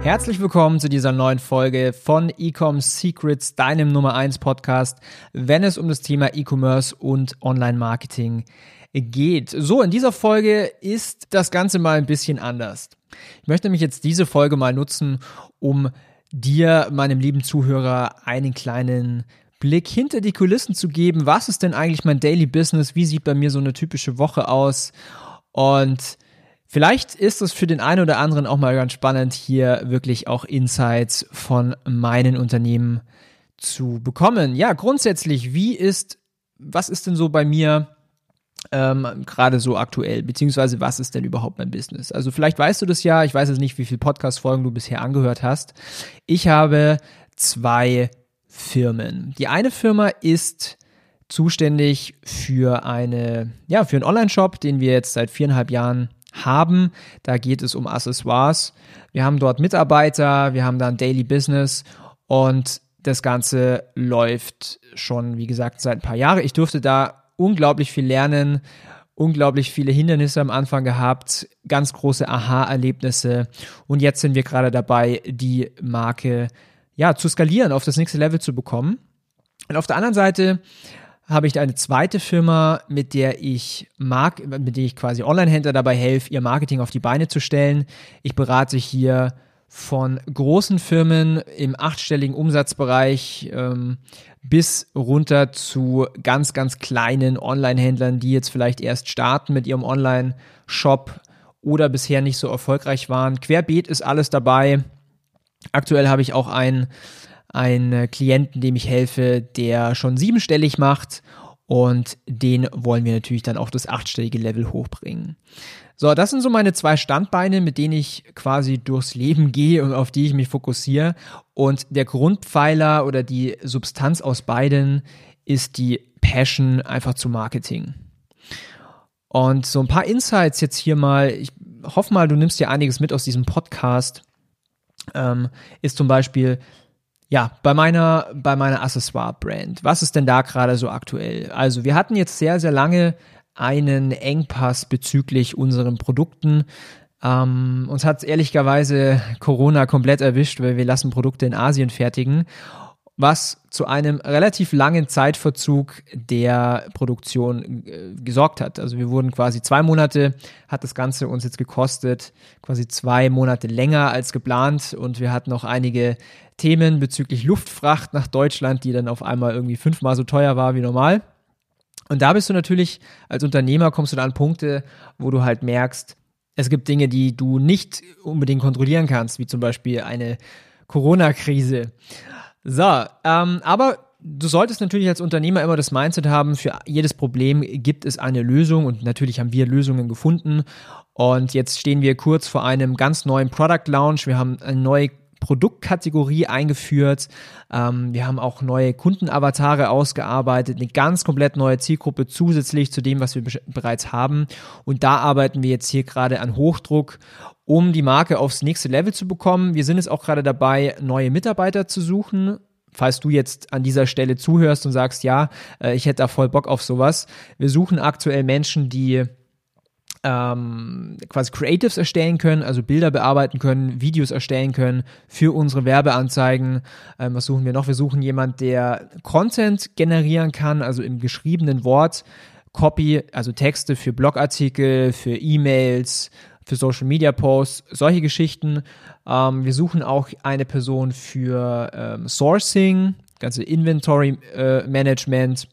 Herzlich willkommen zu dieser neuen Folge von Ecom Secrets, deinem Nummer 1 Podcast, wenn es um das Thema E-Commerce und Online-Marketing geht. So, in dieser Folge ist das Ganze mal ein bisschen anders. Ich möchte nämlich jetzt diese Folge mal nutzen, um dir, meinem lieben Zuhörer, einen kleinen Blick hinter die Kulissen zu geben. Was ist denn eigentlich mein Daily Business? Wie sieht bei mir so eine typische Woche aus? Und Vielleicht ist es für den einen oder anderen auch mal ganz spannend, hier wirklich auch Insights von meinen Unternehmen zu bekommen. Ja, grundsätzlich, wie ist, was ist denn so bei mir ähm, gerade so aktuell, beziehungsweise was ist denn überhaupt mein Business? Also vielleicht weißt du das ja, ich weiß jetzt nicht, wie viele Podcast-Folgen du bisher angehört hast. Ich habe zwei Firmen. Die eine Firma ist zuständig für eine, ja, für einen Online-Shop, den wir jetzt seit viereinhalb Jahren haben. Da geht es um Accessoires. Wir haben dort Mitarbeiter, wir haben dann Daily Business und das Ganze läuft schon, wie gesagt, seit ein paar Jahren. Ich durfte da unglaublich viel lernen, unglaublich viele Hindernisse am Anfang gehabt, ganz große Aha-Erlebnisse und jetzt sind wir gerade dabei, die Marke ja zu skalieren, auf das nächste Level zu bekommen. Und auf der anderen Seite habe ich eine zweite Firma, mit der ich mag, mit der ich quasi Online-Händler dabei helfe, ihr Marketing auf die Beine zu stellen. Ich berate hier von großen Firmen im achtstelligen Umsatzbereich ähm, bis runter zu ganz, ganz kleinen Online-Händlern, die jetzt vielleicht erst starten mit ihrem Online-Shop oder bisher nicht so erfolgreich waren. Querbeet ist alles dabei. Aktuell habe ich auch einen einen Klienten, dem ich helfe, der schon siebenstellig macht und den wollen wir natürlich dann auf das achtstellige Level hochbringen. So, das sind so meine zwei Standbeine, mit denen ich quasi durchs Leben gehe und auf die ich mich fokussiere. Und der Grundpfeiler oder die Substanz aus beiden ist die Passion einfach zu Marketing. Und so ein paar Insights jetzt hier mal. Ich hoffe mal, du nimmst dir einiges mit aus diesem Podcast. Ähm, ist zum Beispiel, ja, bei meiner, bei meiner Accessoire-Brand. Was ist denn da gerade so aktuell? Also, wir hatten jetzt sehr, sehr lange einen Engpass bezüglich unseren Produkten. Ähm, uns hat ehrlicherweise Corona komplett erwischt, weil wir lassen Produkte in Asien fertigen was zu einem relativ langen Zeitverzug der Produktion äh, gesorgt hat. Also wir wurden quasi zwei Monate, hat das Ganze uns jetzt gekostet, quasi zwei Monate länger als geplant und wir hatten noch einige Themen bezüglich Luftfracht nach Deutschland, die dann auf einmal irgendwie fünfmal so teuer war wie normal. Und da bist du natürlich als Unternehmer kommst du da an Punkte, wo du halt merkst, es gibt Dinge, die du nicht unbedingt kontrollieren kannst, wie zum Beispiel eine Corona-Krise. So, ähm, aber du solltest natürlich als Unternehmer immer das Mindset haben, für jedes Problem gibt es eine Lösung und natürlich haben wir Lösungen gefunden. Und jetzt stehen wir kurz vor einem ganz neuen Product Launch. Wir haben eine neue Produktkategorie eingeführt. Ähm, wir haben auch neue Kundenavatare ausgearbeitet, eine ganz komplett neue Zielgruppe zusätzlich zu dem, was wir bereits haben. Und da arbeiten wir jetzt hier gerade an Hochdruck, um die Marke aufs nächste Level zu bekommen. Wir sind jetzt auch gerade dabei, neue Mitarbeiter zu suchen. Falls du jetzt an dieser Stelle zuhörst und sagst, ja, äh, ich hätte da voll Bock auf sowas. Wir suchen aktuell Menschen, die ähm, quasi Creatives erstellen können, also Bilder bearbeiten können, Videos erstellen können für unsere Werbeanzeigen. Ähm, was suchen wir noch? Wir suchen jemanden, der Content generieren kann, also im geschriebenen Wort. Copy, also Texte für Blogartikel, für E-Mails, für Social Media Posts, solche Geschichten. Ähm, wir suchen auch eine Person für ähm, Sourcing, ganze Inventory äh, Management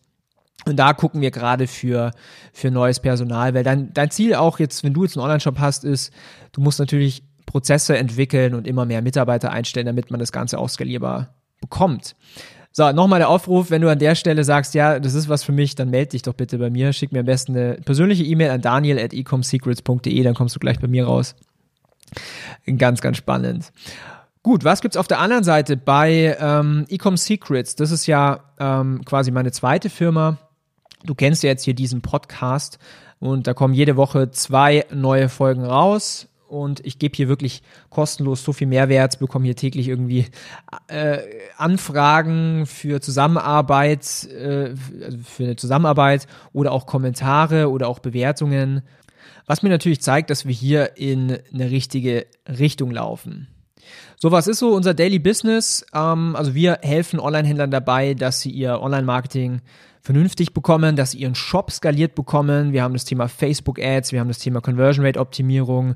und da gucken wir gerade für, für neues Personal, weil dein, dein Ziel auch jetzt, wenn du jetzt einen Online-Shop hast, ist, du musst natürlich Prozesse entwickeln und immer mehr Mitarbeiter einstellen, damit man das Ganze auch skalierbar bekommt. So, nochmal der Aufruf, wenn du an der Stelle sagst, ja, das ist was für mich, dann melde dich doch bitte bei mir. Schick mir am besten eine persönliche E-Mail an daniel dann kommst du gleich bei mir raus. Ganz, ganz spannend. Gut, was gibt's auf der anderen Seite bei ähm, Ecom Secrets? Das ist ja ähm, quasi meine zweite Firma Du kennst ja jetzt hier diesen Podcast und da kommen jede Woche zwei neue Folgen raus und ich gebe hier wirklich kostenlos so viel Mehrwert, bekomme hier täglich irgendwie äh, Anfragen für Zusammenarbeit, äh, also für eine Zusammenarbeit oder auch Kommentare oder auch Bewertungen, was mir natürlich zeigt, dass wir hier in eine richtige Richtung laufen. So, was ist so unser Daily Business? Ähm, also wir helfen Online-Händlern dabei, dass sie ihr Online-Marketing vernünftig bekommen, dass sie ihren Shop skaliert bekommen. Wir haben das Thema Facebook Ads, wir haben das Thema Conversion Rate Optimierung,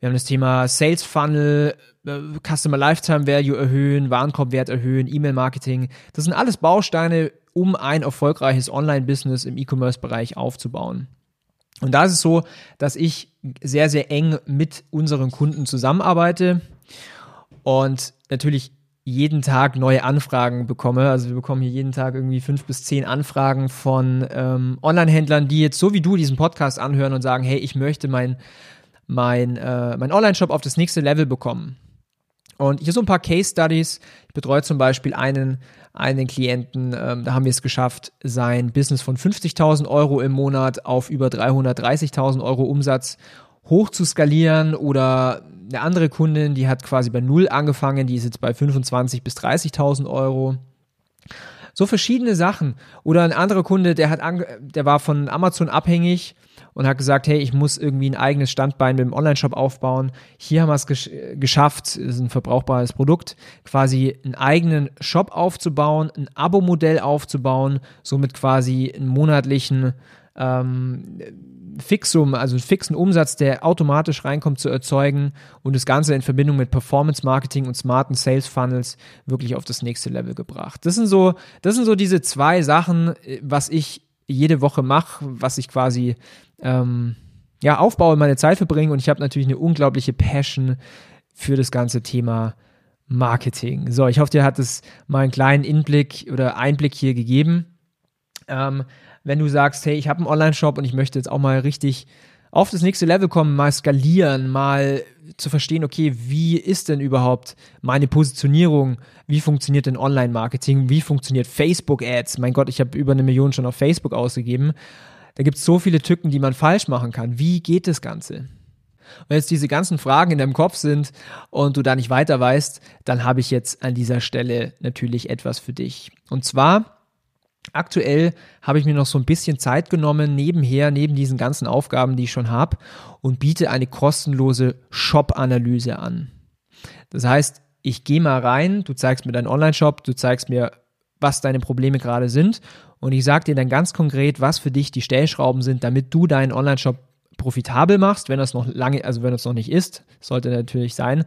wir haben das Thema Sales Funnel, äh, Customer Lifetime Value erhöhen, Warenkorbwert erhöhen, E-Mail-Marketing. Das sind alles Bausteine, um ein erfolgreiches Online-Business im E-Commerce-Bereich aufzubauen. Und da ist es so, dass ich sehr, sehr eng mit unseren Kunden zusammenarbeite und natürlich jeden Tag neue Anfragen bekomme. Also wir bekommen hier jeden Tag irgendwie fünf bis zehn Anfragen von ähm, Online-Händlern, die jetzt so wie du diesen Podcast anhören und sagen, hey, ich möchte mein mein, äh, mein Online-Shop auf das nächste Level bekommen. Und hier so ein paar Case Studies. Ich betreue zum Beispiel einen, einen Klienten, ähm, da haben wir es geschafft, sein Business von 50.000 Euro im Monat auf über 330.000 Euro Umsatz hoch zu skalieren oder eine andere Kundin, die hat quasi bei Null angefangen, die ist jetzt bei 25.000 bis 30.000 Euro. So verschiedene Sachen. Oder ein anderer Kunde, der hat, der war von Amazon abhängig und hat gesagt, hey, ich muss irgendwie ein eigenes Standbein mit dem Online-Shop aufbauen. Hier haben wir es gesch geschafft, ist ein verbrauchbares Produkt, quasi einen eigenen Shop aufzubauen, ein Abo-Modell aufzubauen, somit quasi einen monatlichen ähm, Fixum, also einen fixen Umsatz, der automatisch reinkommt, zu erzeugen und das Ganze in Verbindung mit Performance Marketing und smarten Sales Funnels wirklich auf das nächste Level gebracht. Das sind so, das sind so diese zwei Sachen, was ich jede Woche mache, was ich quasi ähm, ja, aufbaue, meine Zeit verbringe und ich habe natürlich eine unglaubliche Passion für das ganze Thema Marketing. So, ich hoffe, dir hat es mal einen kleinen Inblick oder Einblick hier gegeben. Ähm, wenn du sagst, hey, ich habe einen Online-Shop und ich möchte jetzt auch mal richtig auf das nächste Level kommen, mal skalieren, mal zu verstehen, okay, wie ist denn überhaupt meine Positionierung? Wie funktioniert denn Online-Marketing? Wie funktioniert Facebook-Ads? Mein Gott, ich habe über eine Million schon auf Facebook ausgegeben. Da gibt es so viele Tücken, die man falsch machen kann. Wie geht das Ganze? Wenn jetzt diese ganzen Fragen in deinem Kopf sind und du da nicht weiter weißt, dann habe ich jetzt an dieser Stelle natürlich etwas für dich. Und zwar Aktuell habe ich mir noch so ein bisschen Zeit genommen, nebenher, neben diesen ganzen Aufgaben, die ich schon habe, und biete eine kostenlose Shop-Analyse an. Das heißt, ich gehe mal rein, du zeigst mir deinen Online-Shop, du zeigst mir, was deine Probleme gerade sind, und ich sage dir dann ganz konkret, was für dich die Stellschrauben sind, damit du deinen Online-Shop profitabel machst, wenn das noch lange, also wenn das noch nicht ist, sollte natürlich sein.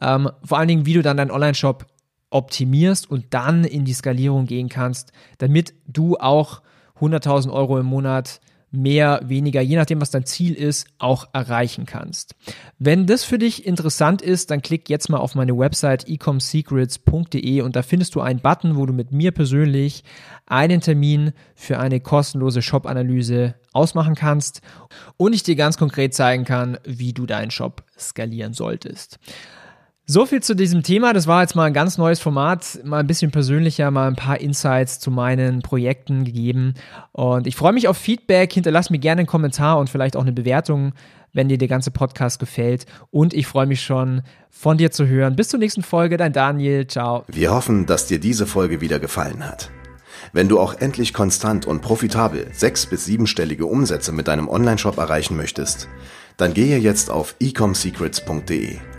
Ähm, vor allen Dingen, wie du dann deinen Online-Shop optimierst und dann in die Skalierung gehen kannst, damit du auch 100.000 Euro im Monat mehr, weniger, je nachdem, was dein Ziel ist, auch erreichen kannst. Wenn das für dich interessant ist, dann klick jetzt mal auf meine Website ecomsecrets.de und da findest du einen Button, wo du mit mir persönlich einen Termin für eine kostenlose Shop-Analyse ausmachen kannst und ich dir ganz konkret zeigen kann, wie du deinen Shop skalieren solltest. So viel zu diesem Thema. Das war jetzt mal ein ganz neues Format, mal ein bisschen persönlicher, mal ein paar Insights zu meinen Projekten gegeben. Und ich freue mich auf Feedback. Hinterlass mir gerne einen Kommentar und vielleicht auch eine Bewertung, wenn dir der ganze Podcast gefällt. Und ich freue mich schon, von dir zu hören. Bis zur nächsten Folge. Dein Daniel. Ciao. Wir hoffen, dass dir diese Folge wieder gefallen hat. Wenn du auch endlich konstant und profitabel sechs- bis siebenstellige Umsätze mit deinem Onlineshop erreichen möchtest, dann gehe jetzt auf ecomsecrets.de